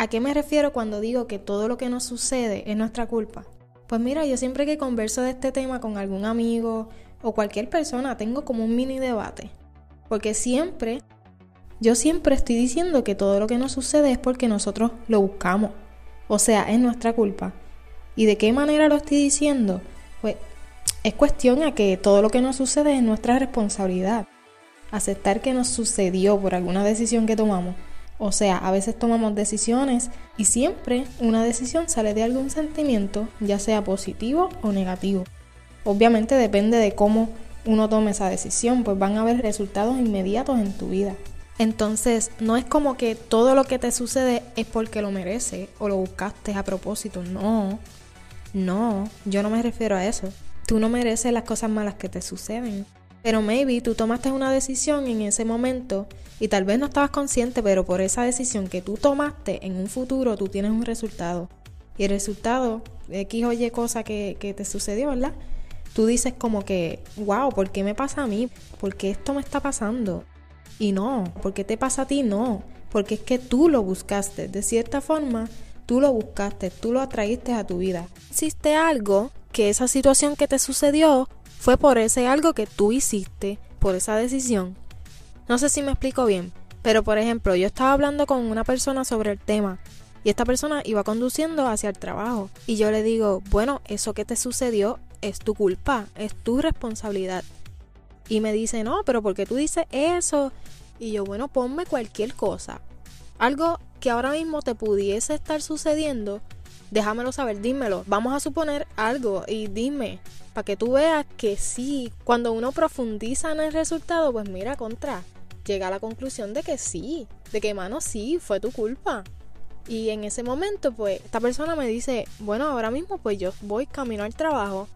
¿A qué me refiero cuando digo que todo lo que nos sucede es nuestra culpa? Pues mira, yo siempre que converso de este tema con algún amigo o cualquier persona tengo como un mini debate. Porque siempre, yo siempre estoy diciendo que todo lo que nos sucede es porque nosotros lo buscamos. O sea, es nuestra culpa. ¿Y de qué manera lo estoy diciendo? Pues es cuestión a que todo lo que nos sucede es nuestra responsabilidad. Aceptar que nos sucedió por alguna decisión que tomamos. O sea, a veces tomamos decisiones y siempre una decisión sale de algún sentimiento, ya sea positivo o negativo. Obviamente depende de cómo uno tome esa decisión, pues van a haber resultados inmediatos en tu vida. Entonces, no es como que todo lo que te sucede es porque lo mereces o lo buscaste a propósito, no. No, yo no me refiero a eso. Tú no mereces las cosas malas que te suceden. Pero maybe tú tomaste una decisión en ese momento y tal vez no estabas consciente, pero por esa decisión que tú tomaste en un futuro tú tienes un resultado. Y el resultado, X o Y cosa que, te sucedió, ¿verdad? Tú dices como que, wow, ¿por qué me pasa a mí? ¿Por qué esto me está pasando? Y no, ¿por qué te pasa a ti? No, porque es que tú lo buscaste. De cierta forma, tú lo buscaste, tú lo atraíste a tu vida. Hiciste algo que esa situación que te sucedió fue por ese algo que tú hiciste, por esa decisión. No sé si me explico bien, pero por ejemplo, yo estaba hablando con una persona sobre el tema y esta persona iba conduciendo hacia el trabajo y yo le digo, bueno, eso que te sucedió es tu culpa, es tu responsabilidad. Y me dice, no, pero ¿por qué tú dices eso? Y yo, bueno, ponme cualquier cosa. Algo que ahora mismo te pudiese estar sucediendo déjamelo saber, dímelo. Vamos a suponer algo y dime, para que tú veas que sí, cuando uno profundiza en el resultado, pues mira, contra, llega a la conclusión de que sí, de que mano sí, fue tu culpa. Y en ese momento, pues, esta persona me dice, bueno, ahora mismo pues yo voy camino al trabajo,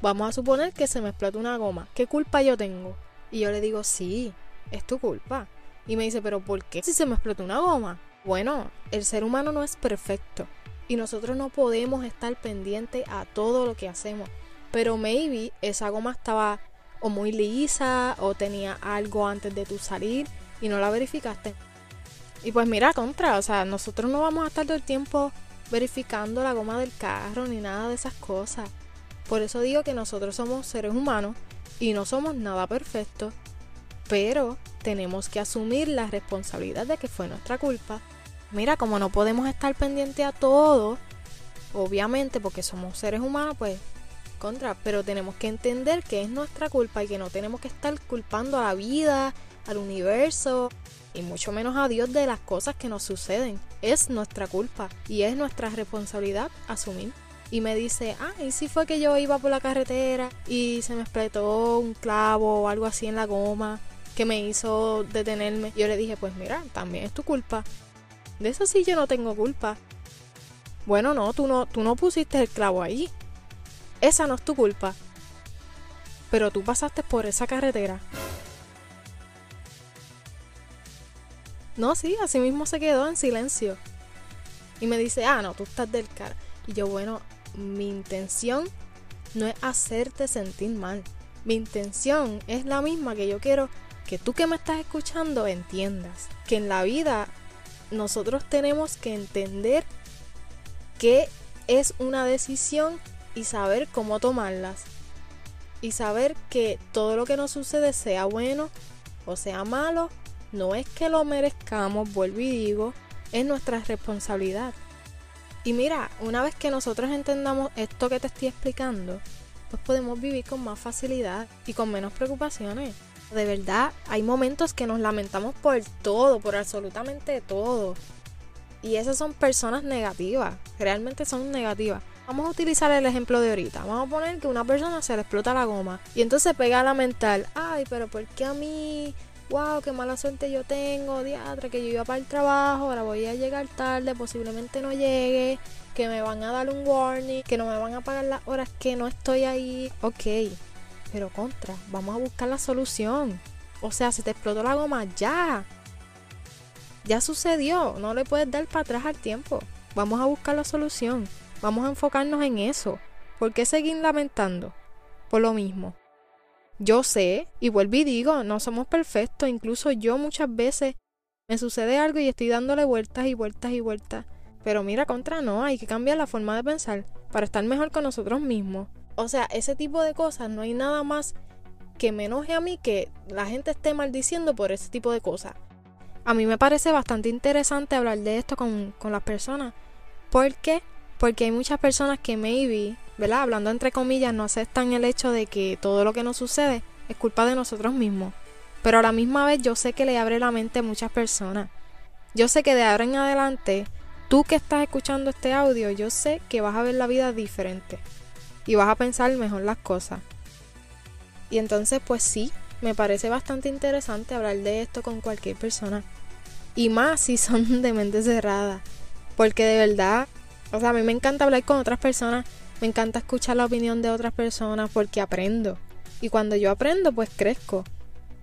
vamos a suponer que se me explota una goma, ¿qué culpa yo tengo? Y yo le digo, sí, es tu culpa. Y me dice, pero ¿por qué si se me explota una goma? Bueno, el ser humano no es perfecto y nosotros no podemos estar pendientes a todo lo que hacemos. Pero maybe esa goma estaba o muy lisa o tenía algo antes de tu salir y no la verificaste. Y pues mira, contra, o sea, nosotros no vamos a estar todo el tiempo verificando la goma del carro ni nada de esas cosas. Por eso digo que nosotros somos seres humanos y no somos nada perfectos, pero tenemos que asumir la responsabilidad de que fue nuestra culpa mira, como no podemos estar pendientes a todo, obviamente porque somos seres humanos, pues contra, pero tenemos que entender que es nuestra culpa y que no tenemos que estar culpando a la vida, al universo y mucho menos a Dios de las cosas que nos suceden. Es nuestra culpa y es nuestra responsabilidad asumir. Y me dice, ah, ¿y si fue que yo iba por la carretera y se me explotó un clavo o algo así en la goma que me hizo detenerme? Yo le dije, pues mira, también es tu culpa. De eso sí yo no tengo culpa. Bueno, no, tú no, tú no pusiste el clavo ahí. Esa no es tu culpa. Pero tú pasaste por esa carretera. No, sí, así mismo se quedó en silencio. Y me dice, ah, no, tú estás del cara. Y yo, bueno, mi intención no es hacerte sentir mal. Mi intención es la misma que yo quiero que tú que me estás escuchando entiendas. Que en la vida nosotros tenemos que entender qué es una decisión y saber cómo tomarlas. Y saber que todo lo que nos sucede, sea bueno o sea malo, no es que lo merezcamos, vuelvo y digo, es nuestra responsabilidad. Y mira, una vez que nosotros entendamos esto que te estoy explicando, pues podemos vivir con más facilidad y con menos preocupaciones. De verdad, hay momentos que nos lamentamos por todo, por absolutamente todo. Y esas son personas negativas, realmente son negativas. Vamos a utilizar el ejemplo de ahorita. Vamos a poner que una persona se le explota la goma y entonces pega a lamentar, ay, pero ¿por qué a mí wow, qué mala suerte yo tengo, diatra, que yo iba para el trabajo, ahora voy a llegar tarde, posiblemente no llegue, que me van a dar un warning, que no me van a pagar las horas que no estoy ahí. Ok, pero contra, vamos a buscar la solución. O sea, se te explotó la goma ya. Ya sucedió, no le puedes dar para atrás al tiempo. Vamos a buscar la solución. Vamos a enfocarnos en eso. ¿Por qué seguir lamentando? Por lo mismo. Yo sé, y vuelvo y digo, no somos perfectos. Incluso yo muchas veces me sucede algo y estoy dándole vueltas y vueltas y vueltas. Pero mira, contra no, hay que cambiar la forma de pensar para estar mejor con nosotros mismos. O sea, ese tipo de cosas no hay nada más que me enoje a mí que la gente esté maldiciendo por ese tipo de cosas. A mí me parece bastante interesante hablar de esto con, con las personas. ¿Por qué? Porque hay muchas personas que maybe, ¿verdad? Hablando entre comillas, no aceptan el hecho de que todo lo que nos sucede es culpa de nosotros mismos. Pero a la misma vez yo sé que le abre la mente a muchas personas. Yo sé que de ahora en adelante, tú que estás escuchando este audio, yo sé que vas a ver la vida diferente. Y vas a pensar mejor las cosas. Y entonces, pues sí, me parece bastante interesante hablar de esto con cualquier persona. Y más si son de mente cerrada. Porque de verdad, o sea, a mí me encanta hablar con otras personas. Me encanta escuchar la opinión de otras personas porque aprendo. Y cuando yo aprendo, pues crezco.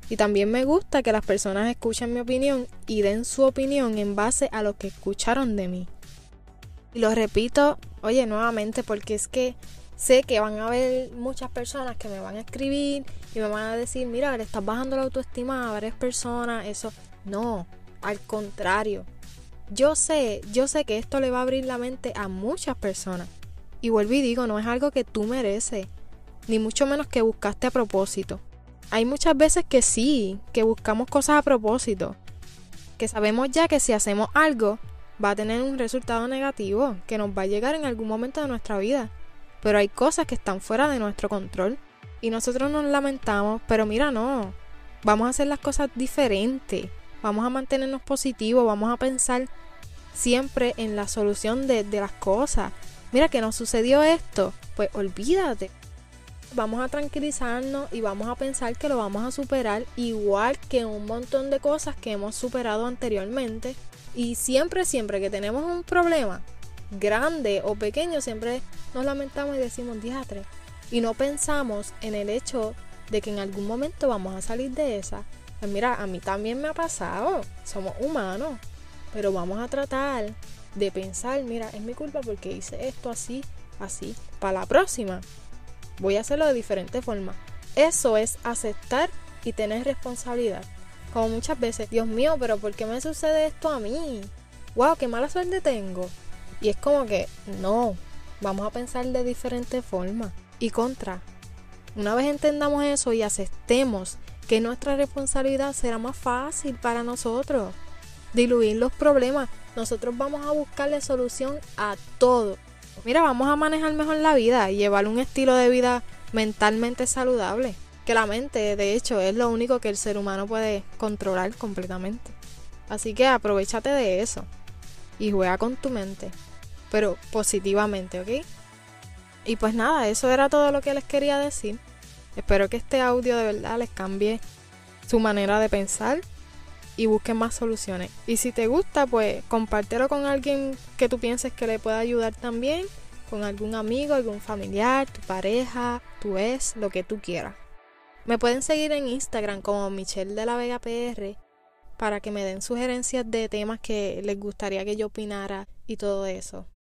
Y también me gusta que las personas escuchen mi opinión y den su opinión en base a lo que escucharon de mí. Y lo repito, oye, nuevamente, porque es que sé que van a haber muchas personas que me van a escribir y me van a decir, mira, le estás bajando la autoestima a varias personas, eso. No, al contrario. Yo sé, yo sé que esto le va a abrir la mente a muchas personas. Y vuelvo y digo, no es algo que tú mereces, ni mucho menos que buscaste a propósito. Hay muchas veces que sí, que buscamos cosas a propósito, que sabemos ya que si hacemos algo va a tener un resultado negativo, que nos va a llegar en algún momento de nuestra vida pero hay cosas que están fuera de nuestro control y nosotros nos lamentamos, pero mira, no, vamos a hacer las cosas diferentes, vamos a mantenernos positivos, vamos a pensar siempre en la solución de, las cosas. Mira que nos sucedió esto, pues olvídate. Vamos a tranquilizarnos y vamos a pensar que lo vamos a superar igual que un montón de cosas que hemos superado anteriormente. Y siempre, siempre que tenemos un problema, grande o pequeño, siempre nos lamentamos y decimos diatre. Y no pensamos en el hecho de que en algún momento vamos a salir de esa. Pues mira, a mí también me ha pasado. Somos humanos. Pero vamos a tratar de pensar, mira, es mi culpa porque hice esto así, así. Para la próxima, voy a hacerlo de diferente forma. Eso es aceptar y tener responsabilidad. Como muchas veces, Dios mío, pero ¿por qué me sucede esto a mí? ¡Wow! ¡Qué mala suerte tengo! Y es como que, no, vamos a pensar de diferente forma. Y contra, una vez entendamos eso y aceptemos que nuestra responsabilidad será más fácil para nosotros. Diluir los problemas. Nosotros vamos a buscarle solución a todo. Mira, vamos a manejar mejor la vida y llevar un estilo de vida mentalmente saludable. Que la mente, de hecho, es lo único que el ser humano puede controlar completamente. Así que aprovechate de eso y juega con tu mente pero positivamente, ¿ok? Y pues nada, eso era todo lo que les quería decir. Espero que este audio de verdad les cambie su manera de pensar y busquen más soluciones. Y si te gusta, pues compártelo con alguien que tú pienses que le pueda ayudar también, con algún amigo, algún familiar, tu pareja, tu ex, lo que tú quieras. Me pueden seguir en Instagram como Michelle de la Vega PR para que me den sugerencias de temas que les gustaría que yo opinara y todo eso.